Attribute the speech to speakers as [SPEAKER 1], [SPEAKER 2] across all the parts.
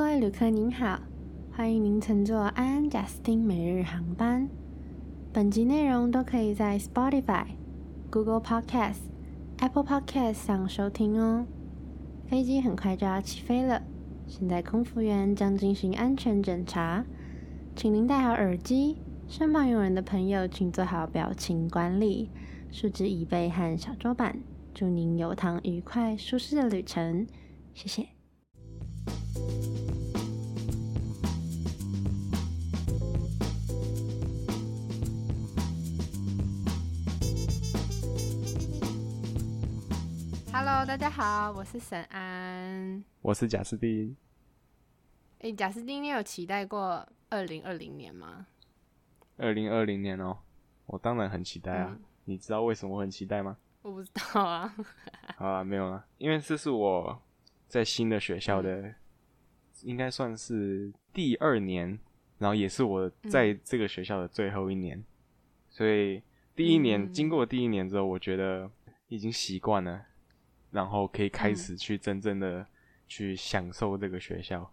[SPEAKER 1] 各位旅客您好，欢迎您乘坐安安贾斯汀每日航班。本集内容都可以在 Spotify、Google Podcast、Apple Podcast 上收听哦。飞机很快就要起飞了，现在空服员将进行安全检查，请您戴好耳机。身旁有人的朋友，请做好表情管理，竖直椅背和小桌板。祝您有趟愉快、舒适的旅程，谢谢。大家好，我是沈安，
[SPEAKER 2] 我是贾斯汀。
[SPEAKER 1] 哎，贾斯汀，你有期待过二零二零年吗？
[SPEAKER 2] 二零二零年哦，我当然很期待啊！你知道为什么我很期待吗？
[SPEAKER 1] 我不知道啊。
[SPEAKER 2] 好啊，没有了，因为这是我在新的学校的，应该算是第二年，然后也是我在这个学校的最后一年，所以第一年经过第一年之后，我觉得已经习惯了。然后可以开始去真正的去享受这个学校，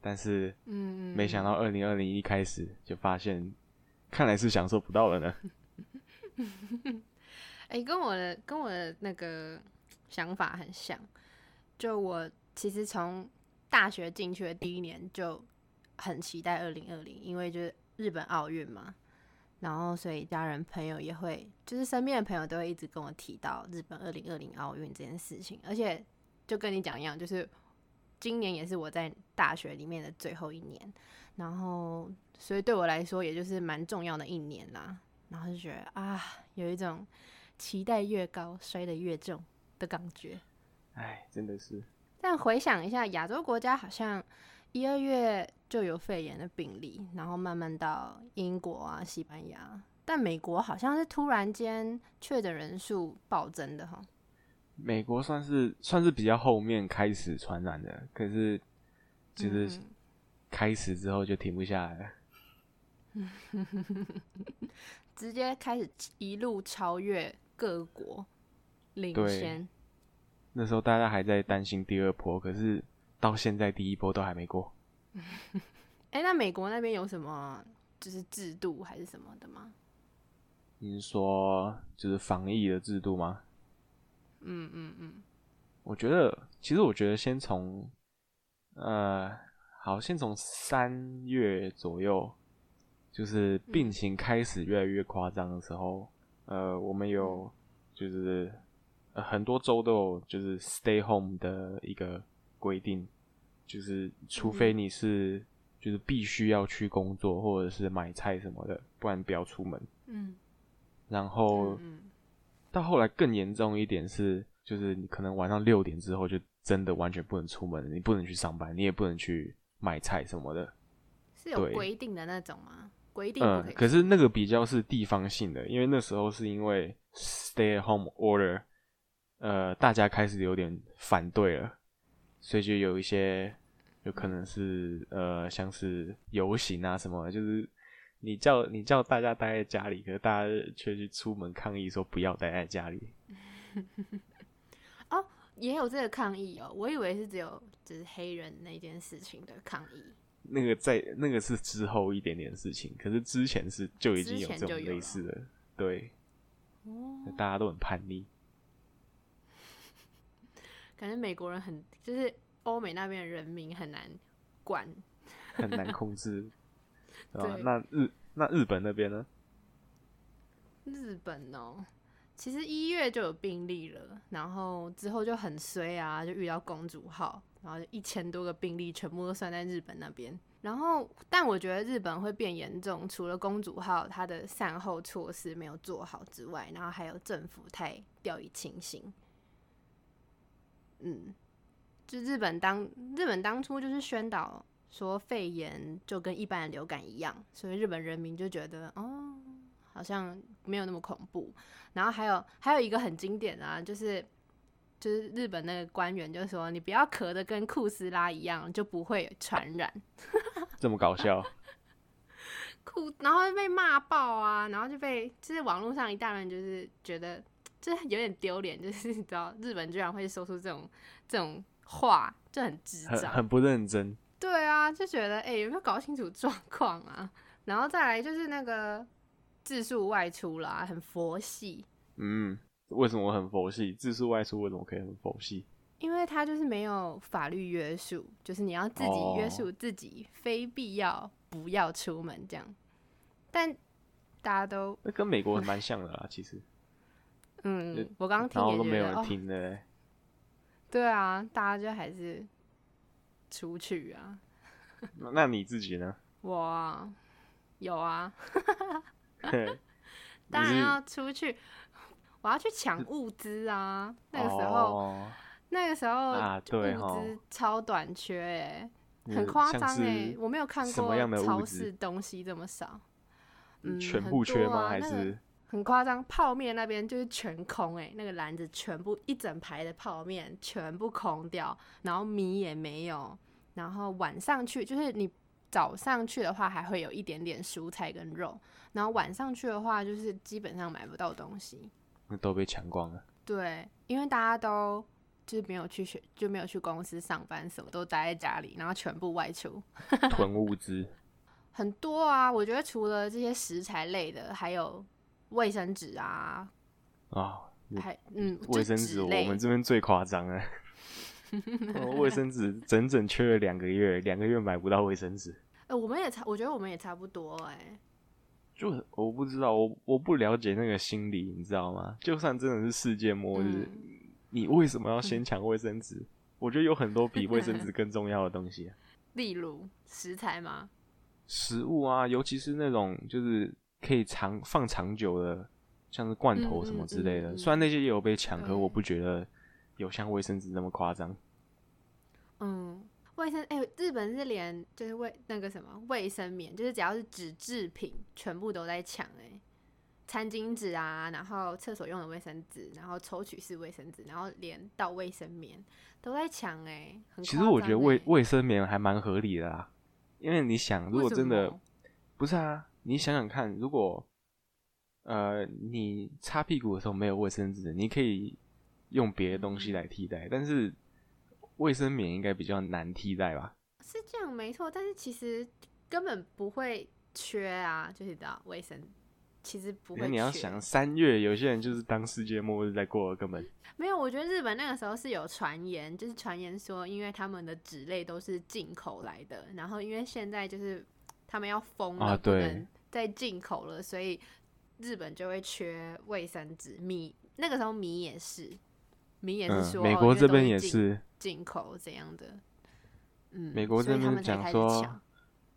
[SPEAKER 2] 但是，嗯，没想到二零二零一开始就发现，看来是享受不到了呢。
[SPEAKER 1] 哎，跟我的跟我的那个想法很像，就我其实从大学进去的第一年就很期待二零二零，因为就是日本奥运嘛。然后，所以家人朋友也会，就是身边的朋友都会一直跟我提到日本二零二零奥运这件事情。而且，就跟你讲一样，就是今年也是我在大学里面的最后一年，然后，所以对我来说，也就是蛮重要的一年啦。然后就觉得啊，有一种期待越高，摔得越重的感觉。
[SPEAKER 2] 哎，真的是。
[SPEAKER 1] 但回想一下，亚洲国家好像。一二月就有肺炎的病例，然后慢慢到英国啊、西班牙，但美国好像是突然间确诊人数暴增的哈。
[SPEAKER 2] 美国算是算是比较后面开始传染的，可是就是开始之后就停不下来了，
[SPEAKER 1] 直接开始一路超越各国领先。
[SPEAKER 2] 那时候大家还在担心第二波，可是。到现在第一波都还没过。
[SPEAKER 1] 哎，那美国那边有什么就是制度还是什么的吗？
[SPEAKER 2] 你说就是防疫的制度吗？嗯嗯嗯。我觉得，其实我觉得先从呃，好，先从三月左右，就是病情开始越来越夸张的时候，呃，我们有就是很多州都有就是 stay home 的一个。规定就是，除非你是就是必须要去工作或者是买菜什么的，不然不要出门。嗯。然后，到后来更严重一点是，就是你可能晚上六点之后就真的完全不能出门，你不能去上班，你也不能去买菜什么的。
[SPEAKER 1] 是有规定的那种吗？规定嗯，
[SPEAKER 2] 可是那个比较是地方性的，因为那时候是因为 stay at home order，呃，大家开始有点反对了。所以就有一些，有可能是呃，像是游行啊什么，就是你叫你叫大家待在家里，可是大家却去出门抗议说不要待在家里。
[SPEAKER 1] 哦，也有这个抗议哦，我以为是只有就是黑人那件事情的抗议。
[SPEAKER 2] 那个在那个是之后一点点事情，可是之前是就已经有这种类似的，对，哦，大家都很叛逆。
[SPEAKER 1] 感觉美国人很，就是欧美那边的人民很难管，
[SPEAKER 2] 很难控制，对那日那日本那边呢？
[SPEAKER 1] 日本哦，其实一月就有病例了，然后之后就很衰啊，就遇到公主号，然后一千多个病例全部都算在日本那边。然后，但我觉得日本会变严重，除了公主号它的善后措施没有做好之外，然后还有政府太掉以轻心。嗯，就日本当日本当初就是宣导说肺炎就跟一般的流感一样，所以日本人民就觉得哦，好像没有那么恐怖。然后还有还有一个很经典啊，就是就是日本那个官员就说，你不要咳的跟库斯拉一样，就不会传染。
[SPEAKER 2] 这么搞笑？
[SPEAKER 1] 库然后就被骂爆啊，然后就被就是网络上一大人就是觉得。就有点丢脸，就是你知道，日本居然会说出这种这种话，就很智障，
[SPEAKER 2] 很不认真。
[SPEAKER 1] 对啊，就觉得哎、有没有搞清楚状况啊？然后再来就是那个自述外出啦，很佛系，
[SPEAKER 2] 嗯，为什么很佛系？自述外出为什么可以很佛系？
[SPEAKER 1] 因为他就是没有法律约束，就是你要自己约
[SPEAKER 2] 哦
[SPEAKER 1] 束自己，非必要不要出门这样。但大家都
[SPEAKER 2] 那跟美国蛮像的啦，其实，
[SPEAKER 1] 嗯，我刚刚听也觉得哦，
[SPEAKER 2] 都没有人听的嘞。
[SPEAKER 1] 对啊，大家就还是出去啊。
[SPEAKER 2] 那那你自己呢？
[SPEAKER 1] 我啊有啊，
[SPEAKER 2] 你
[SPEAKER 1] 当然要出去，我要去抢物资啊。那个时候，
[SPEAKER 2] 哦
[SPEAKER 1] 那个时候物
[SPEAKER 2] 吼
[SPEAKER 1] 资超短缺哎、
[SPEAKER 2] 你
[SPEAKER 1] 很夸
[SPEAKER 2] 像
[SPEAKER 1] 张哎，我没有看过超市东西这么少。嗯，
[SPEAKER 2] 全部缺吗？还是
[SPEAKER 1] 很夸张，泡面那边就是全空哎、那个篮子全部一整排的泡面全部空掉，然后米也没有，然后晚上去就是你早上去的话还会有一点点蔬菜跟肉，然后晚上去的话就是基本上买不到东西。
[SPEAKER 2] 那都被抢光了？
[SPEAKER 1] 对，因为大家都就是没有去学，就没有去公司上班，什么都待在家里，然后全部外出。
[SPEAKER 2] 囤物资
[SPEAKER 1] 很多啊，我觉得除了这些食材类的，还有卫生纸啊，
[SPEAKER 2] 啊，嗯
[SPEAKER 1] 还嗯，
[SPEAKER 2] 卫生纸我们这边最夸张了。哦 卫生纸整整缺了两个月，两个月买不到卫生纸，
[SPEAKER 1] 哎，我们也差，我觉得我们也差不多哎、
[SPEAKER 2] 就我不知道，我我不了解那个心理，你知道吗？就算真的是世界末日，
[SPEAKER 1] 嗯
[SPEAKER 2] 你为什么要先抢卫生纸？我觉得有很多比卫生纸更重要的东西啊，
[SPEAKER 1] 例如食材吗？
[SPEAKER 2] 食物啊，尤其是那种就是可以长放长久的，像是罐头什么之类的。
[SPEAKER 1] 嗯嗯。嗯嗯
[SPEAKER 2] 虽然那些也有被抢，可
[SPEAKER 1] 对
[SPEAKER 2] 我不觉得有像卫生纸那么夸张。
[SPEAKER 1] 嗯，卫生哎、日本是连就是卫那个什么卫生棉，就是只要是纸制品，全部都在抢哎、餐巾纸啊，然后厕所用的卫生纸，然后抽取式卫生纸，然后连到卫生棉都在抢哎、很
[SPEAKER 2] 其实我觉得卫卫生棉还蛮合理的啦，因为你想，如果真的不是啊，你想想看，如果呃你擦屁股的时候没有卫生纸，你可以用别的东西来替代，但是卫生棉应该比较难替代吧？
[SPEAKER 1] 是这样没错，但是其实根本不会缺啊，就是知道卫生其实不会那
[SPEAKER 2] 你要想，三月有些人就是当世界末日在过，根本
[SPEAKER 1] 没有，我觉得日本那个时候是有传言，就是传言说，因为他们的纸类都是进口来的，然后因为现在就是他们要封了，
[SPEAKER 2] 啊对
[SPEAKER 1] 能再进口了，所以日本就会缺卫生纸。米那个时候米也是，米也
[SPEAKER 2] 嗯
[SPEAKER 1] 是，说，
[SPEAKER 2] 美国这边
[SPEAKER 1] 都是进
[SPEAKER 2] 也是，
[SPEAKER 1] 进口怎样的。嗯，
[SPEAKER 2] 美国这边讲说
[SPEAKER 1] 抢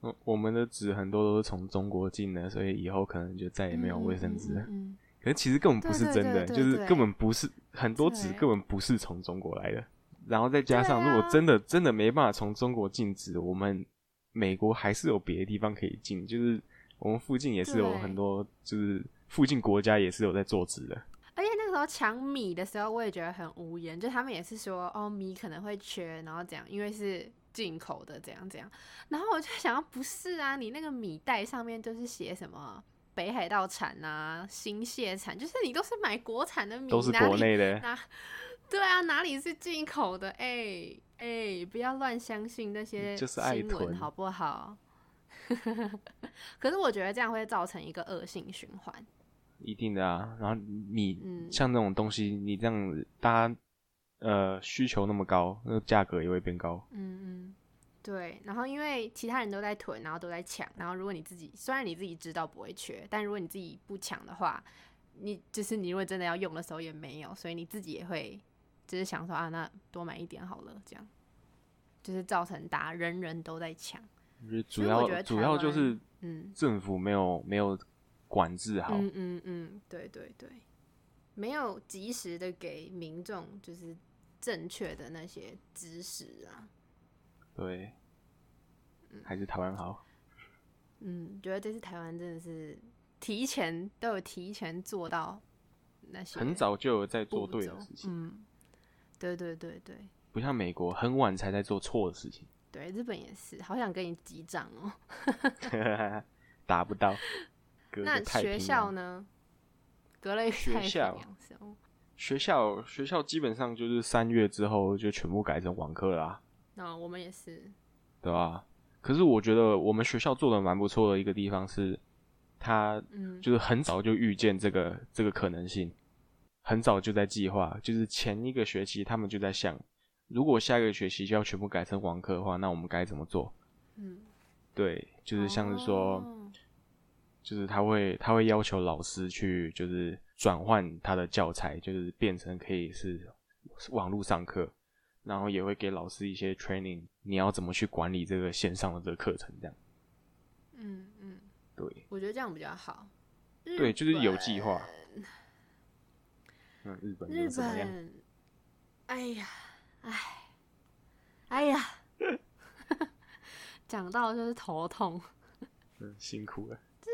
[SPEAKER 2] 嗯我们的纸很多都是从中国进的，所以以后可能就再也没有卫生纸了。
[SPEAKER 1] 嗯
[SPEAKER 2] 可是其实根本不是真的，就是根本不是很多纸根本不是从中国来的。然后再加上，如果真的真的没办法从中国进纸，我们美国还是有别的地方可以进，就是我们附近也是有很多，就是附近国家也是有在做纸的。
[SPEAKER 1] 而且那个时候抢米的时候，我也觉得很无言，就他们也是说，哦，米可能会缺，然后这样，因为是进口的，这样这样。然后我就想要，不是啊，你那个米袋上面就是写什么北海道产啊、新蟹产，就是你都是买国产的米，
[SPEAKER 2] 都是国内的，
[SPEAKER 1] 哪对啊，哪里是进口的？哎、哎、不要乱相信那些新闻好不好？可是我觉得这样会造成一个恶性循环。
[SPEAKER 2] 一定的啊。然后你
[SPEAKER 1] 嗯
[SPEAKER 2] 像这种东西，你这样子大家呃需求那么高，那个价格也会变高。
[SPEAKER 1] 嗯嗯，对。然后因为其他人都在囤，然后都在抢，然后如果你自己虽然你自己知道不会缺，但如果你自己不抢的话，你就是你如果真的要用的时候也没有，所以你自己也会就是想说啊，那多买一点好了，这样就是造成大家人人都在抢。
[SPEAKER 2] 我觉得主要主要就是
[SPEAKER 1] 嗯。
[SPEAKER 2] 政府没有没有管制好。
[SPEAKER 1] 嗯嗯嗯，对对对，没有及时的给民众就是正确的那些知识啊。
[SPEAKER 2] 对，还是台湾好。
[SPEAKER 1] 嗯，觉得这次台湾真的是提前都有提前做到那些
[SPEAKER 2] 很早就有在做对的事情，
[SPEAKER 1] 嗯，对对对对。
[SPEAKER 2] 不像美国很晚才在做错的事情，
[SPEAKER 1] 对，日本也是，好想跟你击掌哦。
[SPEAKER 2] 达不到。
[SPEAKER 1] 那学，校呢？隔了一个
[SPEAKER 2] 学校学校学校基本上就是三月之后就全部改成网课啦、
[SPEAKER 1] 那我们也是，
[SPEAKER 2] 对啊？可是我觉得我们学校做的蛮不错的一个地方是，他就是很早就预见这个这个可能性，很早就在计划，就是前一个学期他们就在想，如果下一个学期就要全部改成网课的话，那我们该怎么做？嗯，对，就是像是说，就是他会他会要求老师去就是转换他的教材，就是变成可以是网络上课。然后也会给老师一些 training，你要怎么去管理这个线上的这个课程，这样。
[SPEAKER 1] 嗯嗯，
[SPEAKER 2] 对，
[SPEAKER 1] 我觉得这样比较好。
[SPEAKER 2] 对，就是有计划。嗯，
[SPEAKER 1] 日
[SPEAKER 2] 本日
[SPEAKER 1] 本，哎呀，哎，哎呀，讲到就是头痛。
[SPEAKER 2] 嗯，辛苦了。
[SPEAKER 1] 日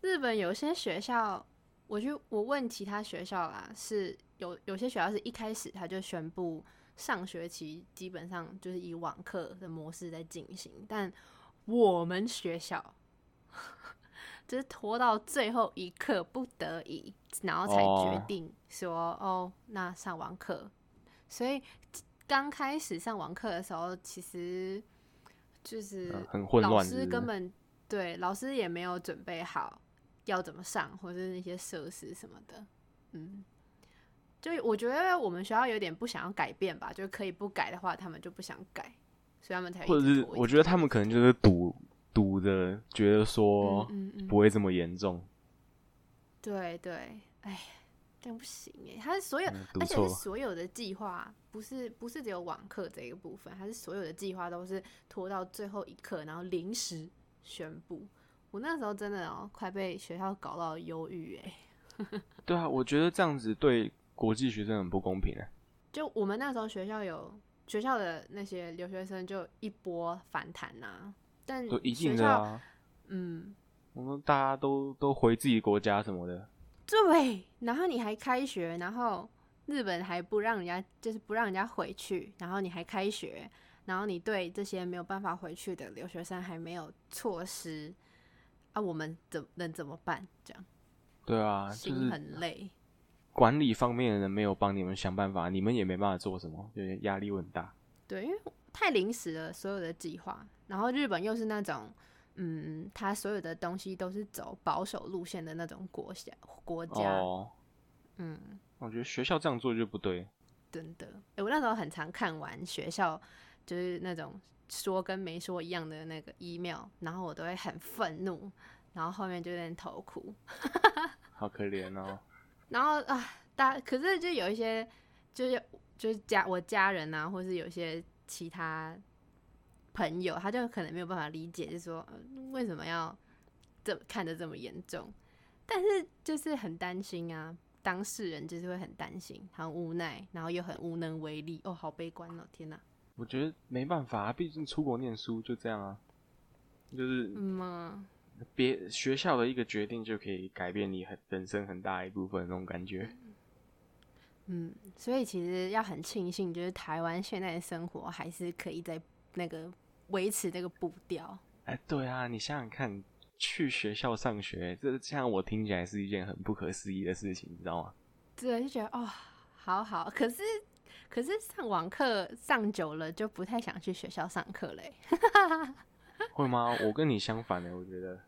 [SPEAKER 1] 日本有些学校，我去我问其他学校啦，是有有些学校是一开始他就宣布。上学期基本上就是以网课的模式在进行，但我们学校 就是拖到最后一刻不得已，然后才决定说哦，那上网课。所以刚开始上网课的时候，其实就是
[SPEAKER 2] 很混乱，老
[SPEAKER 1] 师根本对老师也没有准备好要怎么上，或者是那些设施什么的，嗯。就我觉得我们学校有点不想要改变吧，就可以不改的话，他们就不想改，所以他们才
[SPEAKER 2] 或者是我觉得他们可能就是赌赌的，觉得说不会这么严重。
[SPEAKER 1] 对对，哎，这样不行哎，他是所有，而且是所有的计划，不是不是只有网课这一个部分，还是所有的计划都是拖到最后一刻，然后临时宣布。我那时候真的哦，快被学校搞到忧郁哎。
[SPEAKER 2] 对啊，我觉得这样子对。国际学生很不公平哎！
[SPEAKER 1] 就我们那时候学校有学校的那些留学生就一波反弹呐，但
[SPEAKER 2] 都一定的啊，嗯，我们大家都都回自己国家什么的，
[SPEAKER 1] 对，然后你还开学，然后日本还不让人家就是不让人家回去，然后你还开学，然后你对这些没有办法回去的留学生还没有措施啊，我们怎能怎么办？这样
[SPEAKER 2] 对啊，
[SPEAKER 1] 心很累。
[SPEAKER 2] 管理方面的人没有帮你们想办法，你们也没办法做什么，就是压力很大。
[SPEAKER 1] 对，因为太临时了，所有的计划。然后日本又是那种，嗯，他所有的东西都是走保守路线的那种国家国家。哦。嗯，
[SPEAKER 2] 我觉得学校这样做就不对。
[SPEAKER 1] 真的，哎，我那时候很常看完学校就是那种说跟没说一样的那个 email，然后我都会很愤怒，然后后面就有点头哭。
[SPEAKER 2] 好可怜哦。
[SPEAKER 1] 然后啊，大可是就有一些，就是就是家我家人啊，或是有些其他朋友，他就可能没有办法理解，就是说为什么要这看得这么严重，但是就是很担心啊，当事人就是会很担心，很无奈，然后又很无能为力，哦，好悲观哦，天哪！
[SPEAKER 2] 我觉得没办法，啊毕竟出国念书就这样啊，就是嗯。别学校的一个决定就可以改变你很人生很大一部分那种感觉。
[SPEAKER 1] 嗯，所以其实要很庆幸，就是台湾现在的生活还是可以在那个维持那个步调。
[SPEAKER 2] 哎，对啊，你想想看，去学校上学，这像我听起来是一件很不可思议的事情，你知道吗？
[SPEAKER 1] 对，就觉得哦，好好，可是可是上网课上久了，就不太想去学校上课嘞。
[SPEAKER 2] 会吗？我跟你相反的，我觉得。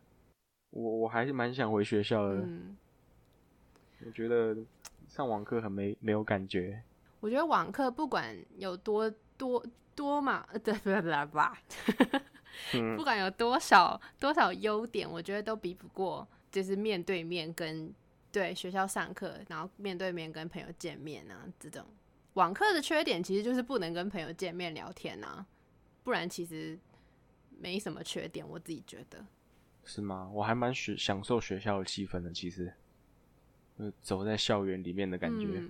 [SPEAKER 2] 我我还是蛮想回学校的，嗯我觉得上网课很没没有感觉。
[SPEAKER 1] 我觉得网课不管有多多多嘛，对不对不吧，不管有多少多少优点，我觉得都比不过就是面对面跟对学校上课，然后面对面跟朋友见面啊这种。网课的缺点其实就是不能跟朋友见面聊天啊，不然其实没什么缺点，我自己觉得。
[SPEAKER 2] 是吗？我还蛮学享受学校的气氛的，其实，就走在校园里面的感觉，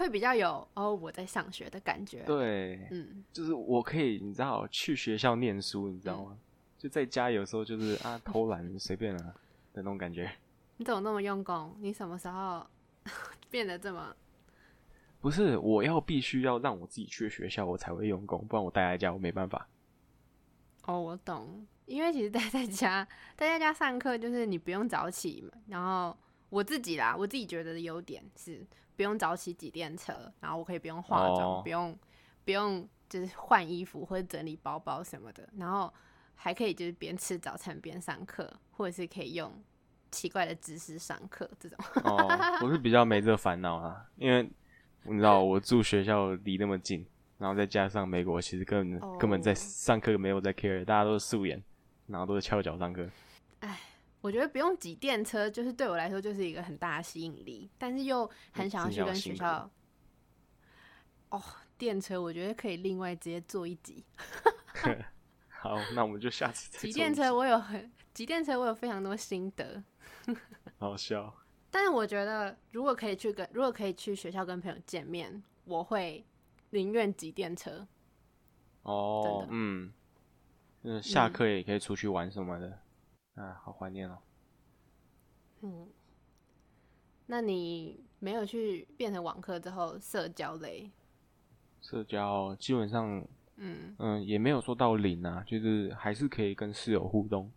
[SPEAKER 1] 会比较有哦我在上学的感觉。
[SPEAKER 2] 对，嗯，就是我可以，你知道，去学校念书，你知道吗？就在家有时候就是啊偷懒随便啊的那种感觉。
[SPEAKER 1] 你怎么那么用功？你什么时候 变得这么？
[SPEAKER 2] 不是，我要必须要让我自己去学校，我才会用功，不然我待在家我没办法。
[SPEAKER 1] 哦，我懂。因为其实待在家，待在家上课就是你不用早起嘛。然后我自己啦，我自己觉得的优点是不用早起挤电车，然后我可以不用化妆，不用不用就是换衣服或者整理包包什么的，然后还可以就是边吃早餐边上课，或者是可以用奇怪的姿势上课这种。
[SPEAKER 2] 哦，我是比较没这烦恼啊，因为你知道我住学校离那么近，然后再加上美国其实根本根本在上课没有在 care，大家都是素颜，然后都是翘脚上课。
[SPEAKER 1] 哎，我觉得不用挤电车，就是对我来说就是一个很大的吸引力，但是又很想要去跟学校。哦，电车我觉得可以另外直接坐一集。
[SPEAKER 2] 好，那我们就下次再。
[SPEAKER 1] 挤电车我有很挤电车我有非常多心得。
[SPEAKER 2] 好笑。
[SPEAKER 1] 但是我觉得如果可以去跟如果可以去学校跟朋友见面，我会宁愿挤电车。
[SPEAKER 2] 哦，嗯，嗯，下课也可以出去玩什么的，啊，好怀念哦。
[SPEAKER 1] 嗯，那你没有去变成网课之后社交嘞？
[SPEAKER 2] 社交基本上，嗯嗯，也没有说到零啊，就是还是可以跟室友互动，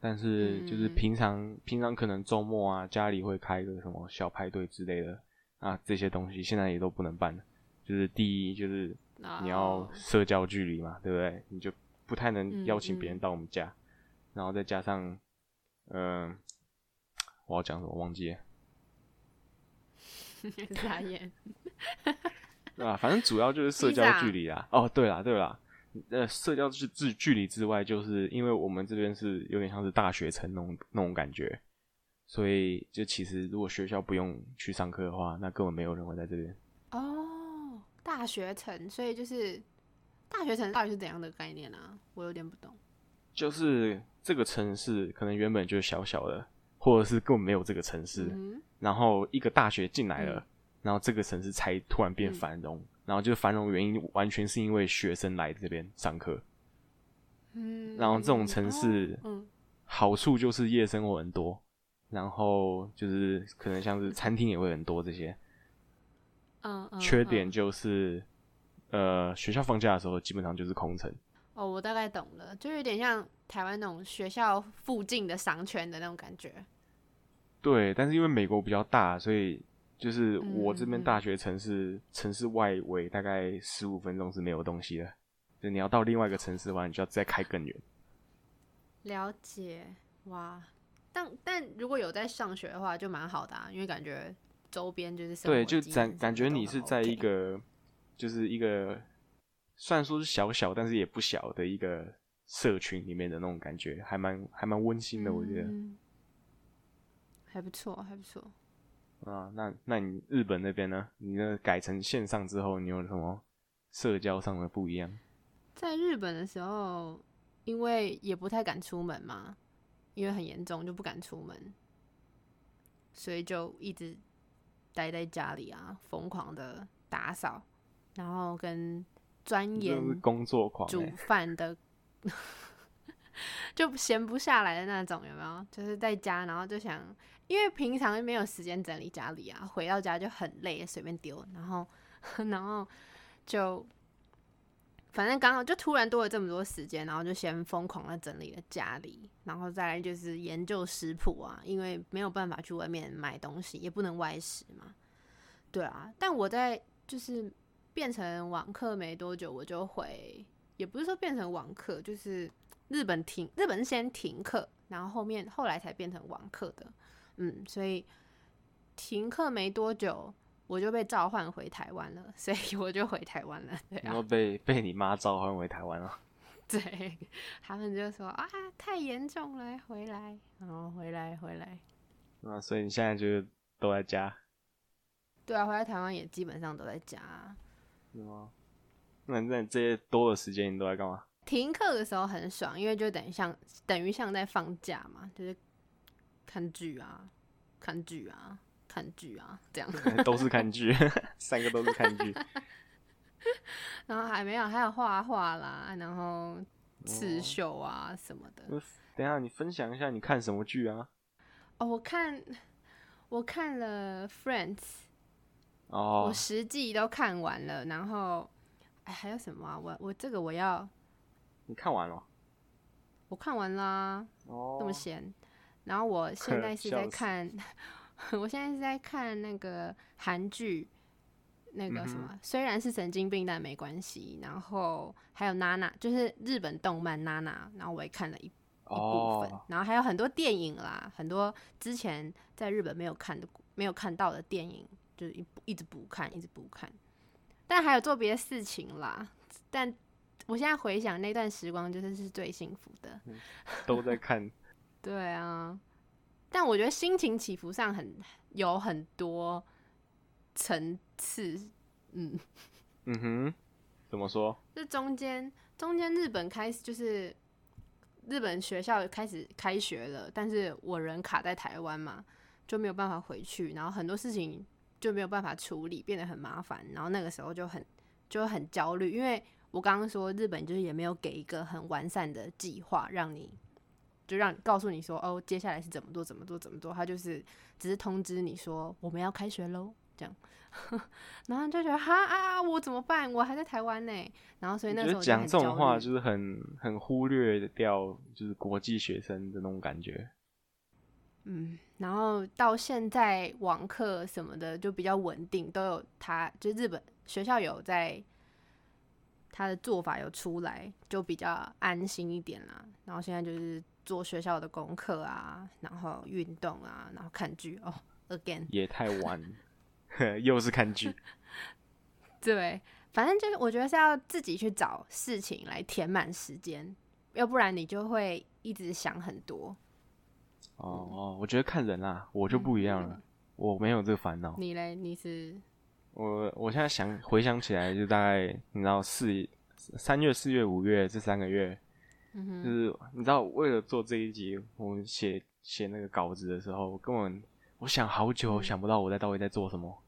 [SPEAKER 2] 但是就是平常平常可能周末啊，家里会开个什么小派对之类的啊，这些东西现在也都不能办了。就是第一，就是你要社交距离嘛，对不对？你就不太能邀请别人到我们家，然后再加上，嗯，我要讲什么忘记了？
[SPEAKER 1] 眨眼。
[SPEAKER 2] 对吧？反正主要就是社交距离啊。哦，对啦，对啦，呃，社交距距距离之外，就是因为我们这边是有点像是大学城那种那种感觉，所以就其实如果学校不用去上课的话，那根本没有人会在这边。
[SPEAKER 1] 哦，大学城，所以就是大学城到底是怎样的概念啊？我有点不懂。
[SPEAKER 2] 就是这个城市可能原本就是小小的，或者是根本没有这个城市，然后一个大学进来了。然后这个城市才突然变繁荣，然后就繁荣原因完全是因为学生来这边上课。嗯，然后这种城市，嗯，好处就是夜生活很多，然后就是可能像是餐厅也会很多这些。嗯，缺点就是，呃，学校放假的时候基本上就是空城。
[SPEAKER 1] 哦，我大概懂了，就有点像台湾那种学校附近的商圈的那种感觉。
[SPEAKER 2] 对，但是因为美国比较大，所以。就是我这边大学城市，城市外围大概十五分钟是没有东西的。就你要到另外一个城市的话，你就要再开更远。
[SPEAKER 1] 了解，哇！但但如果有在上学的话，就蛮好的啊，因为感觉周边就是
[SPEAKER 2] 对，就感感觉你是在一个，就是一个虽然说是小小，但是也不小的一个社群里面的那种感觉，还蛮还蛮温馨的，我觉得。
[SPEAKER 1] 还不错，还不错。
[SPEAKER 2] 啊，那那你日本那边呢？你那改成线上之后，你有什么社交上的不一样？
[SPEAKER 1] 在日本的时候，因为也不太敢出门嘛，因为很严重就不敢出门，所以就一直待在家里啊，疯狂的打扫，然后跟钻研
[SPEAKER 2] 工作狂
[SPEAKER 1] 煮饭的，就闲不下来的那种，有没有？就是在家，然后就想。因为平常没有时间整理家里啊，回到家就很累，随便丢，然后，然后就，反正刚好就突然多了这么多时间，然后就先疯狂的整理了家里，然后再来就是研究食谱啊，因为没有办法去外面买东西，也不能外食嘛，对啊。但我在就是变成网课没多久，我就回，也不是说变成网课，就是日本停，日本先停课，然后后面后来才变成网课的。嗯，所以停课没多久，我就被召唤回台湾了，所以我就回台湾了。对
[SPEAKER 2] 啊，被被你妈召唤回台湾了。
[SPEAKER 1] 对，他们就说啊，太严重了，回来，然后回来回来。
[SPEAKER 2] 啊，所以你现在就都在家？
[SPEAKER 1] 对啊，回来台湾也基本上都在家。
[SPEAKER 2] 是吗？那那这些多的时间你都在干嘛？
[SPEAKER 1] 停课的时候很爽，因为就等于像等于像在放假嘛，就是。看剧啊，看剧啊，看剧啊，这样
[SPEAKER 2] 都是看剧，三个都是看剧。
[SPEAKER 1] 然后还没有，还有画画啦，然后刺绣啊什么的。
[SPEAKER 2] 等下，你分享一下你看什么剧啊？
[SPEAKER 1] 哦，我看我看了《Friends》，哦，我十季都看完了。然后，哎，还有什么啊？我我这个我要，
[SPEAKER 2] 你看完了？
[SPEAKER 1] 我看完啦。哦，这么闲。然后我现在是在看，我现在是在看那个韩剧《那个什么，虽然是神经病，但没关系。然后还有娜娜，就是日本动漫娜娜，然后我也看了一一部分。然后还有很多电影啦，很多之前在日本没有看的、没有看到的电影，就是一一直补看，一直补看。但还有做别的事情啦。但我现在回想那段时光，就是是最幸福的。
[SPEAKER 2] 都在看。
[SPEAKER 1] 对啊。但我觉得心情起伏上很有很多层次，嗯
[SPEAKER 2] 嗯哼，怎么说？
[SPEAKER 1] 这中间中间日本开始就是日本学校开始开学了，但是我人卡在台湾嘛，就没有办法回去，然后很多事情就没有办法处理，变得很麻烦，然后那个时候就很就很焦虑，因为我刚刚说日本就是也没有给一个很完善的计划让你。就让告诉你说哦，接下来是怎么做，怎么做，怎么做。他就是只是通知你说我们要开学喽，这样。然后就觉得哈啊，我怎么办？我还在台湾呢。然后所以那时候
[SPEAKER 2] 讲这种话就是很很忽略掉就是国际学生的那种感觉。
[SPEAKER 1] 嗯，然后到现在网课什么的就比较稳定，都有他就日本学校有在他的做法有出来，就比较安心一点啦。然后现在就是。做学校的功课啊，然后运动啊，然后看剧哦。Again，
[SPEAKER 2] 也太晚，又是看剧。
[SPEAKER 1] 对，反正就是我觉得是要自己去找事情来填满时间，要不然你就会一直想很多。
[SPEAKER 2] 哦哦，我觉得看人啦，我就不一样了，我没有这个烦恼。
[SPEAKER 1] 你嘞？你是？
[SPEAKER 2] 我我现在想回想起来，就大概你知道四三月、四月、五月这三个月。嗯就是你知道，为了做这一集，我写写那个稿子的时候，根本我想好久，想不到我在到底在做什么，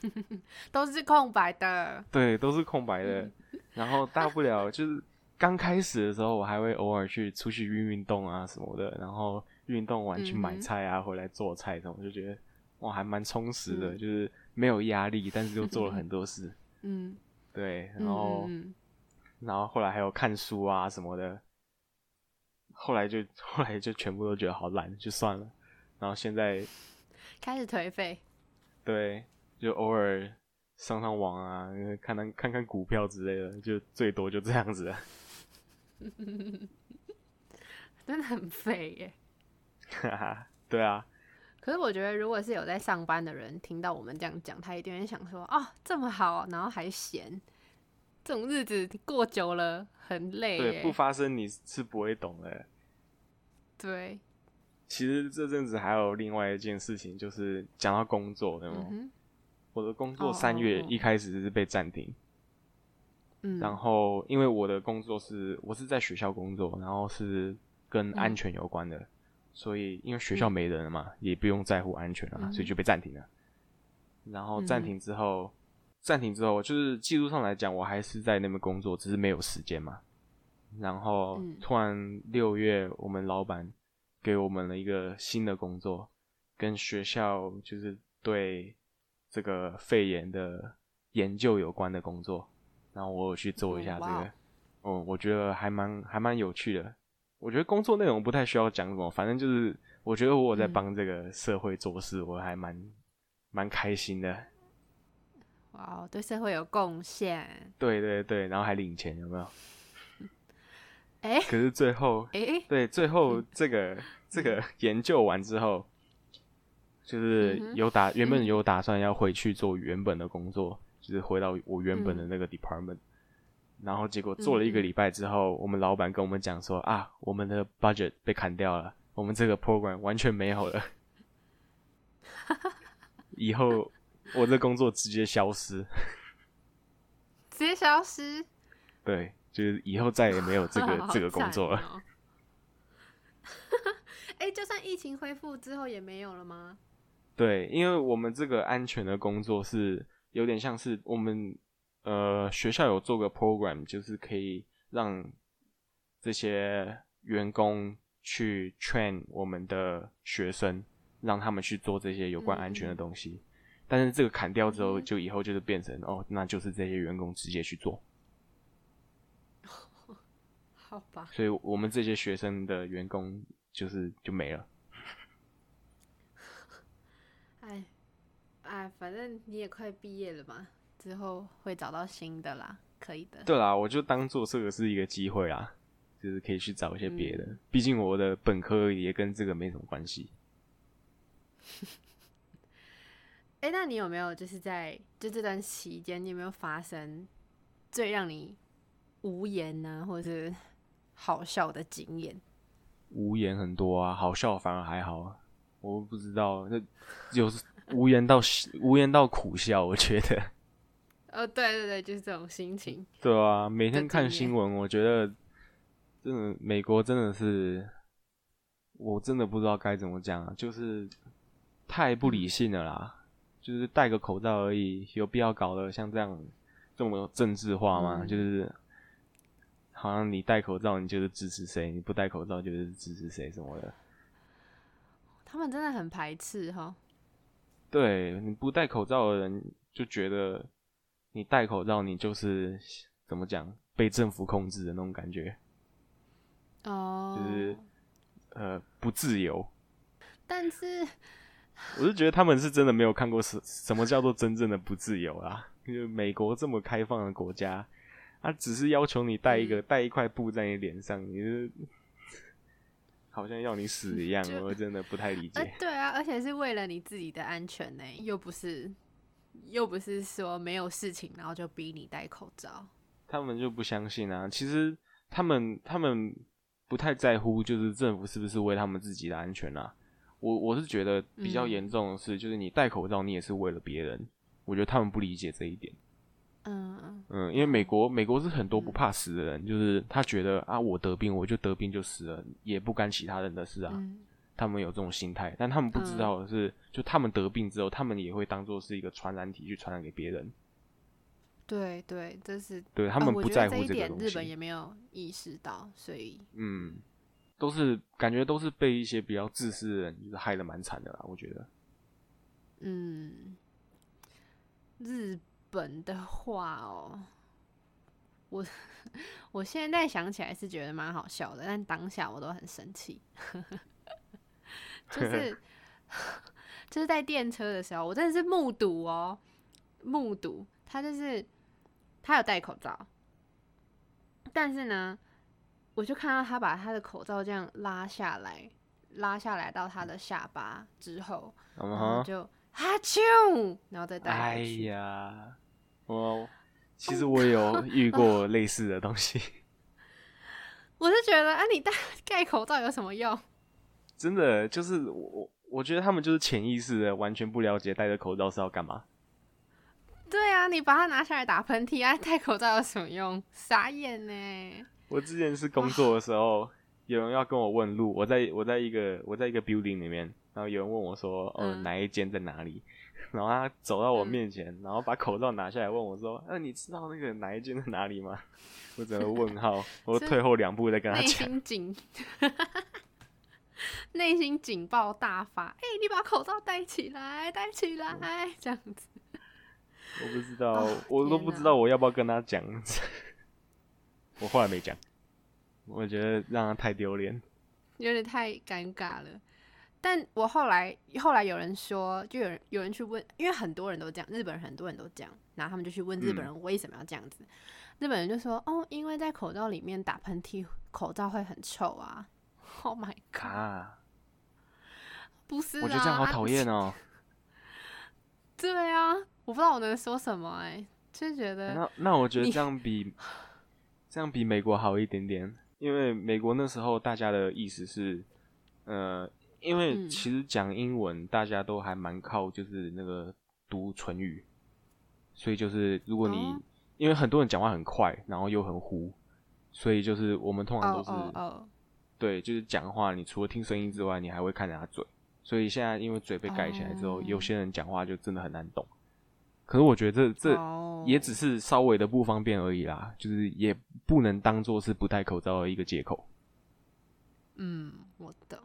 [SPEAKER 1] 都是空白的。
[SPEAKER 2] 对，都是空白的。然后大不了就是刚开始的时候，我还会偶尔去出去运运动啊什么的，然后运动完去买菜啊，回来做菜什么，就觉得哇，还蛮充实的，就是没有压力，但是又做了很多事。嗯，对，然后。然后后来还有看书啊什么的，后来就后来就全部都觉得好懒，就算了。然后现在
[SPEAKER 1] 开始颓废，
[SPEAKER 2] 对，就偶尔上上网啊，看看看看股票之类的，就最多就这样子。
[SPEAKER 1] 真的很废耶。
[SPEAKER 2] 哈哈，对啊。
[SPEAKER 1] 可是我觉得，如果是有在上班的人听到我们这样讲，他一定会想说：“哦，这么好，然后还闲。”这种日子过久了很累，
[SPEAKER 2] 对，不发生你是不会懂的。
[SPEAKER 1] 对，
[SPEAKER 2] 其实这阵子还有另外一件事情，就是讲到工作，对吗？我的工作三月一开始是被暂停，嗯，然后因为我的工作是我是在学校工作，然后是跟安全有关的，所以因为学校没人了嘛，也不用在乎安全了，所以就被暂停了。然后暂停之后。暂停之后，就是技术上来讲，我还是在那边工作，只是没有时间嘛。然后突然六月，我们老板给我们了一个新的工作，跟学校就是对这个肺炎的研究有关的工作。然后我去做一下这个，哦，我觉得还蛮还蛮有趣的。我觉得工作内容不太需要讲什么，反正就是我觉得我在帮这个社会做事，我还蛮蛮开心的。
[SPEAKER 1] 哦，对社会有贡献，
[SPEAKER 2] 对对对，然后还领钱，有没有？
[SPEAKER 1] 哎，
[SPEAKER 2] 可是最后，哎，对，最后这个这个研究完之后，就是有打原本有打算要回去做原本的工作，就是回到我原本的那个 department，然后结果做了一个礼拜之后，我们老板跟我们讲说啊，我们的 budget 被砍掉了，我们这个 program 完全没有了，以后。我这工作直接消失，
[SPEAKER 1] 直接消失。
[SPEAKER 2] 对，就是以后再也没有这个 这个工作了。
[SPEAKER 1] 哎，就算疫情恢复之后也没有了吗？
[SPEAKER 2] 对，因为我们这个安全的工作是有点像是我们呃学校有做个 program，就是可以让这些员工去 train 我们的学生，让他们去做这些有关安全的东西。但是这个砍掉之后，就以后就是变成哦，那就是这些员工直接去做，
[SPEAKER 1] 好吧？
[SPEAKER 2] 所以我们这些学生的员工就是就没了。
[SPEAKER 1] 哎反正你也快毕业了嘛，之后会找到新的啦，可以的。
[SPEAKER 2] 对啦，我就当做这个是一个机会啦，就是可以去找一些别的。毕竟我的本科也跟这个没什么关系。
[SPEAKER 1] 哎，那你有没有就是在就这段期间，你有没有发生最让你无言呢，或者是好笑的经验？
[SPEAKER 2] 无言很多啊，好笑反而还好。我不知道，那有无言到无言到苦笑，我觉得。
[SPEAKER 1] 呃，对对对，就是这种心情。
[SPEAKER 2] 对啊，每天看新闻，我觉得真的美国真的是，我真的不知道该怎么讲啊，就是太不理性了啦。就是戴个口罩而已，有必要搞得像这样这么政治化吗？就是好像你戴口罩，你就是支持谁；你不戴口罩，就是支持谁什么的。
[SPEAKER 1] 他们真的很排斥哈。
[SPEAKER 2] 对，你不戴口罩的人就觉得你戴口罩，你就是怎么讲被政府控制的那种感觉。
[SPEAKER 1] 哦。
[SPEAKER 2] 就是呃不自由。
[SPEAKER 1] 但是。
[SPEAKER 2] 我是觉得他们是真的没有看过什什么叫做真正的不自由啊！就美国这么开放的国家，他只是要求你带一个带一块布在你脸上，你是好像要你死一样，我真的不太理解。
[SPEAKER 1] 对啊，而且是为了你自己的安全呢，又不是又不是说没有事情，然后就逼你戴口罩。
[SPEAKER 2] 他们就不相信啊！其实他们他们不太在乎，就是政府是不是为他们自己的安全啊？我我是觉得比较严重的是，就是你戴口罩，你也是为了别人。我觉得他们不理解这一点。
[SPEAKER 1] 嗯
[SPEAKER 2] 嗯，因为美国美国是很多不怕死的人，就是他觉得啊，我得病我就得病就死了，也不干其他人的事啊。他们有这种心态，但他们不知道的是，就他们得病之后，他们也会当做是一个传染体去传染给别人。
[SPEAKER 1] 对对，这是
[SPEAKER 2] 对他们不在乎
[SPEAKER 1] 这
[SPEAKER 2] 个东
[SPEAKER 1] 西。日本也没有意识到，所以
[SPEAKER 2] 嗯。都是感觉都是被一些比较自私的人就是害的蛮惨的啦，我觉得。
[SPEAKER 1] 嗯，日本的话哦，我 我现在想起来是觉得蛮好笑的，但当下我都很生气。就是 就是在电车的时候，我真的是目睹哦，目睹他就是他有戴口罩，但是呢。我就看到他把他的口罩这样拉下来，拉下来到他的下巴之后，然后就哈啾，然后再戴
[SPEAKER 2] 哎呀，我其实我有遇过类似的东西。
[SPEAKER 1] 我是觉得啊，你戴盖口罩有什么用？
[SPEAKER 2] 真的就是我，我觉得他们就是潜意识的完全不了解戴着口罩是要干嘛。
[SPEAKER 1] 对啊，你把它拿下来打喷嚏啊，戴口罩有什么用？傻眼呢。
[SPEAKER 2] 我之前是工作的时候，有人要跟我问路，我在我在一个我在一个 building 里面，然后有人问我说，哦，哪一间在哪里？然后他走到我面前，然后把口罩拿下来问我说，那你知道那个哪一间在哪里吗？我整个问号，我退后两步再跟他讲。
[SPEAKER 1] 内心警，内心警报大发，哎，你把口罩戴起来，戴起来，这样子。
[SPEAKER 2] 我不知道，我都不知道我要不要跟他讲。我后来没讲，我觉得让他太丢脸，
[SPEAKER 1] 有点太尴尬了。但我后来后来有人说，就有人有人去问，因为很多人都这样，日本人很多人都这样，然后他们就去问日本人为什么要这样子。日本人就说：“哦，因为在口罩里面打喷嚏，口罩会很臭啊。”Oh my god！不是，
[SPEAKER 2] 我觉得这样好讨厌哦。
[SPEAKER 1] 对啊，我不知道我能说什么哎，就觉得
[SPEAKER 2] 那那我觉得这样比。这样比美国好一点点，因为美国那时候大家的意思是，呃，因为其实讲英文大家都还蛮靠就是那个读唇语，所以就是如果你因为很多人讲话很快，然后又很糊，所以就是我们通常都是，对，就是讲话你除了听声音之外，你还会看人家嘴，所以现在因为嘴被盖起来之后，有些人讲话就真的很难懂。可是我觉得这这也只是稍微的不方便而已啦，就是也不能当做是不戴口罩的一个借口。
[SPEAKER 1] 嗯，我懂。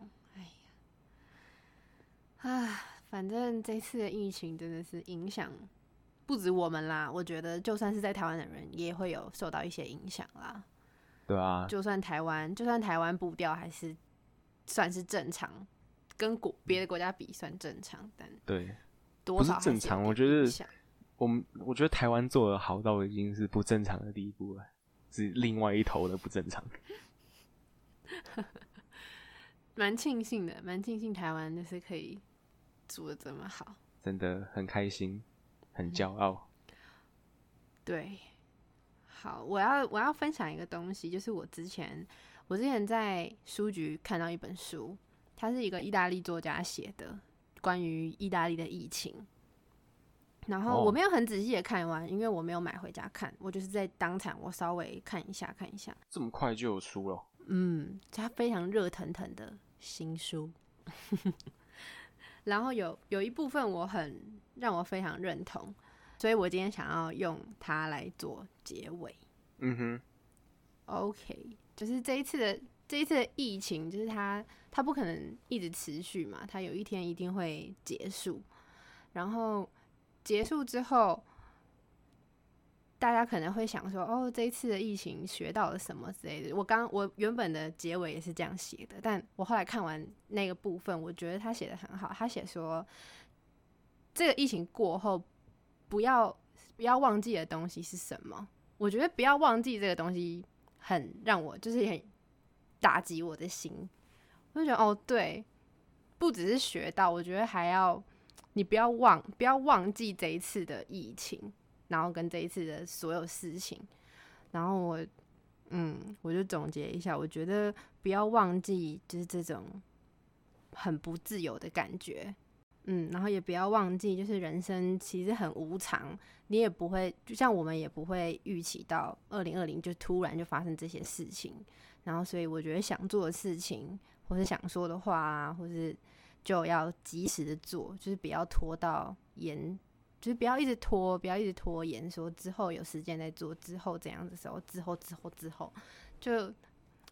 [SPEAKER 1] 啊，反正这次的疫情真的是影响不止我们啦，我觉得就算是在台湾的人也会有受到一些影响啦。
[SPEAKER 2] 对啊，
[SPEAKER 1] 就算台湾，就算台湾步调还是算是正常，跟国别的国家比算正常，但
[SPEAKER 2] 对。
[SPEAKER 1] 多少
[SPEAKER 2] 正常。我觉得我们我觉得台湾做的好到已经是不正常的地步了，是另外一头的不正常。
[SPEAKER 1] 蛮庆幸的，蛮庆幸台湾就是可以做的这么好，
[SPEAKER 2] 真的很开心，很骄傲。
[SPEAKER 1] 对，好，我要我要分享一个东西，就是我之前我之前在书局看到一本书，它是一个意大利作家写的关于意大利的疫情，然后我没有很仔细的看完，因为我没有买回家看，我就是在当场我稍微看一下看一下，
[SPEAKER 2] 这么快就有书了。
[SPEAKER 1] 嗯，它非常热腾腾的新书，然后有有一部分我很让我非常认同，所以我今天想要用它来做结尾。
[SPEAKER 2] 嗯哼
[SPEAKER 1] ，OK，就是这一次的这一次的疫情，就是它它不可能一直持续嘛，它有一天一定会结束，然后结束之后。大家可能会想说，哦，这一次的疫情学到了什么之类的。我刚我原本的结尾也是这样写的，但我后来看完那个部分，我觉得他写的很好。他写说，这个疫情过后，不要不要忘记的东西是什么？我觉得不要忘记这个东西，很让我就是很打击我的心。我就觉得，哦，对，不只是学到，我觉得还要你不要忘，不要忘记这一次的疫情。然后跟这一次的所有事情，然后我，嗯，我就总结一下，我觉得不要忘记，就是这种很不自由的感觉，嗯，然后也不要忘记，就是人生其实很无常，你也不会，就像我们也不会预期到二零二零就突然就发生这些事情，然后所以我觉得想做的事情，或是想说的话啊，或是就要及时的做，就是不要拖到延。就是不要一直拖，不要一直拖延，说之后有时间再做，之后怎样的时候，之后之后之后，就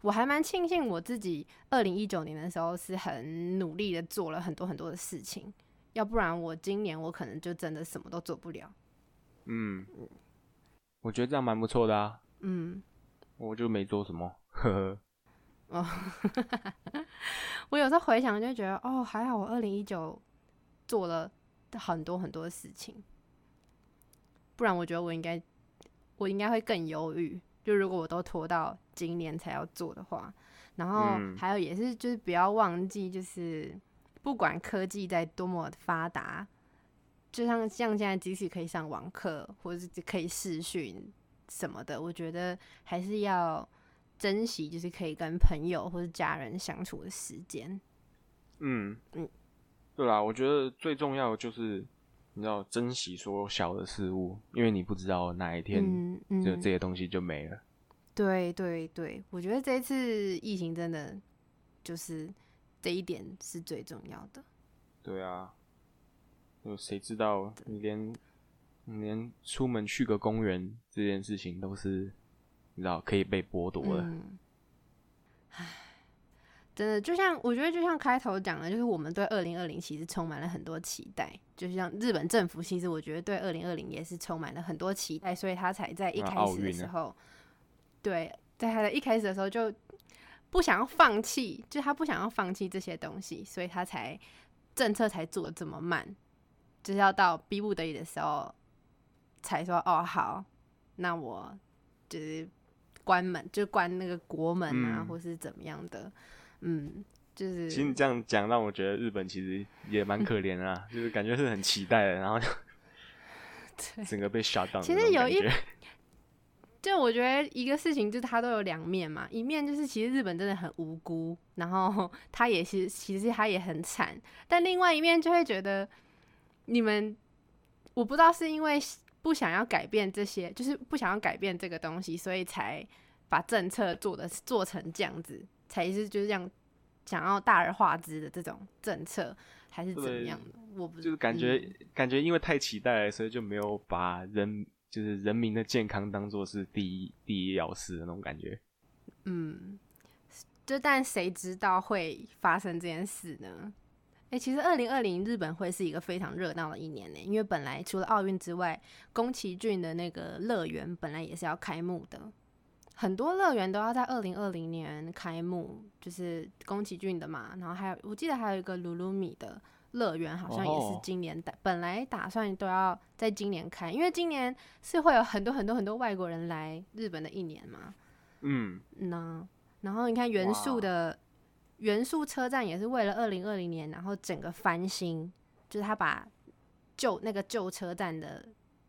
[SPEAKER 1] 我还蛮庆幸我自己二零一九年的时候是很努力的做了很多很多的事情，要不然我今年我可能就真的什么都做不了。
[SPEAKER 2] 嗯，我觉得这样蛮不错的
[SPEAKER 1] 啊。嗯，
[SPEAKER 2] 我就没做什么，呵呵。
[SPEAKER 1] 哦，我有时候回想就觉得，哦，还好我二零一九做了。很多很多的事情，不然我觉得我应该，我应该会更犹豫。就如果我都拖到今年才要做的话，然后还有也是，就是不要忘记，就是不管科技在多么发达，就像像现在即使可以上网课或者是可以视讯什么的，我觉得还是要珍惜，就是可以跟朋友或者家人相处的时间。
[SPEAKER 2] 嗯嗯。对啦，我觉得最重要的就是你要珍惜所有小的事物，因为你不知道哪一天就这些东西就没了。
[SPEAKER 1] 对对对，我觉得这次疫情真的就是这一点是最重要的。
[SPEAKER 2] 对啊，有谁知道你连你连出门去个公园这件事情都是你知道可以被剥夺的。
[SPEAKER 1] 唉。真的就像我觉得，就像开头讲的，就是我们对二零二零其实充满了很多期待。就像日本政府，其实我觉得对二零二零也是充满了很多期待，所以他才在一开始的时候，对，在他的一开始的时候就不想要放弃，就他不想要放弃这些东西，所以他才政策才做的这么慢，就是要到逼不得已的时候才说哦好，那我就是关门，就关那个国门啊，或是怎么样的。嗯，就是
[SPEAKER 2] 其实你这样讲，让我觉得日本其实也蛮可怜啊，就是感觉是很期待的，然后整个被吓到。
[SPEAKER 1] 其实有一，就我觉得一个事情就是它都有两面嘛，一面就是其实日本真的很无辜，然后他也是其实他也很惨，但另外一面就会觉得你们，我不知道是因为不想要改变这些，就是不想要改变这个东西，所以才把政策做的做成这样子。才是就是这样，想要大而化之的这种政策，还是怎么样的？我不
[SPEAKER 2] 就是感觉感觉因为太期待了，所以就没有把人就是人民的健康当做是第一第一要事的那种感觉。
[SPEAKER 1] 嗯，就但谁知道会发生这件事呢？哎，其实二零二零日本会是一个非常热闹的一年呢，因为本来除了奥运之外，宫崎骏的那个乐园本来也是要开幕的。很多乐园都要在二零二零年开幕，就是宫崎骏的嘛，然后还有我记得还有一个鲁鲁米的乐园好像也是今年打，本来打算都要在今年开，因为今年是会有很多很多很多外国人来日本的一年嘛。
[SPEAKER 2] 嗯，
[SPEAKER 1] 那然后你看元素的元素车站也是为了二零二零年，然后整个翻新，就是他把旧那个旧车站的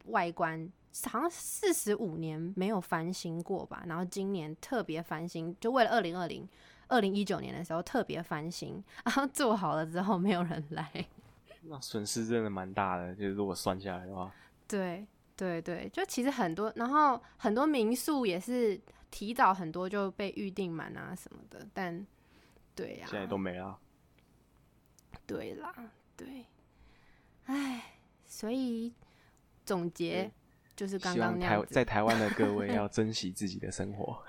[SPEAKER 1] 外观好像四十五年没有翻新过吧，然后今年特别翻新，就为了二零二零。二零一九年的时候特别翻新，然后做好了之后没有人来，
[SPEAKER 2] 那损失真的蛮大的。就是如果算下来的话，
[SPEAKER 1] 对对对，就其实很多，然后很多民宿也是提早很多就被预定满啊什么的，但对呀，
[SPEAKER 2] 现在都没了。
[SPEAKER 1] 对啦，对，唉，所以总结就是刚刚那样
[SPEAKER 2] 在台湾的各位 要珍惜自己的生活。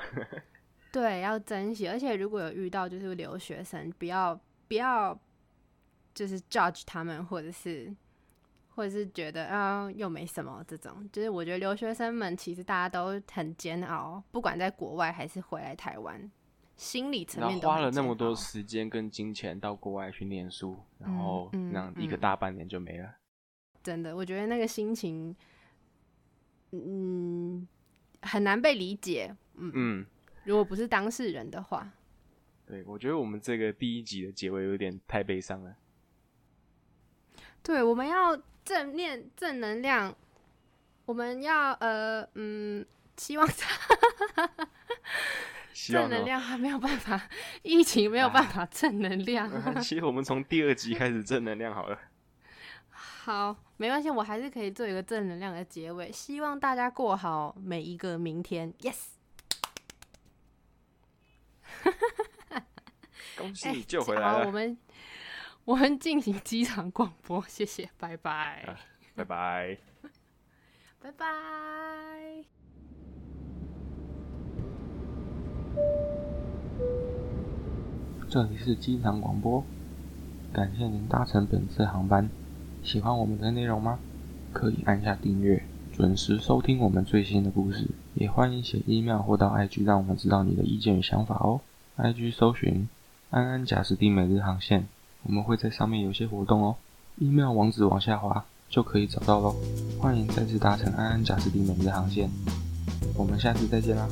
[SPEAKER 1] 对，要珍惜，而且如果有遇到就是留学生，不要不要就是 judge 他们，或者是或者是觉得啊又没什么这种，就是我觉得留学生们其实大家都很煎熬，不管在国外还是回来台湾，心理层面都
[SPEAKER 2] 花了那么多时间跟金钱到国外去念书，然后那一个大半年就没了。
[SPEAKER 1] 真的，我觉得那个心情，嗯，很难被理解。嗯嗯。如果不是当事人的话，
[SPEAKER 2] 对我觉得我们这个第一集的结尾有点太悲伤了。
[SPEAKER 1] 对，我们要正念、正能量，我们要呃嗯，希望 正能量还没有办法，疫情没有办法正能量。
[SPEAKER 2] 其实我们从第二集开始正能量好了。
[SPEAKER 1] 好，没关系，我还是可以做一个正能量的结尾。希望大家过好每一个明天。Yes。
[SPEAKER 2] 恭喜你救回来了！
[SPEAKER 1] 我们我们进行机场广播，谢谢，拜拜，
[SPEAKER 2] 拜拜，
[SPEAKER 1] 拜拜。
[SPEAKER 2] 这里是机场广播，感谢您搭乘本次航班。喜欢我们的内容吗？可以按下订阅，准时收听我们最新的故事。也欢迎写 email 或到 IG，让我们知道你的意见与想法哦。IG 搜寻安安贾斯汀每日航线，我们会在上面有些活动哦。email 网址往下滑就可以找到喽。欢迎再次搭乘安安贾斯汀每日航线，我们下次再见啦。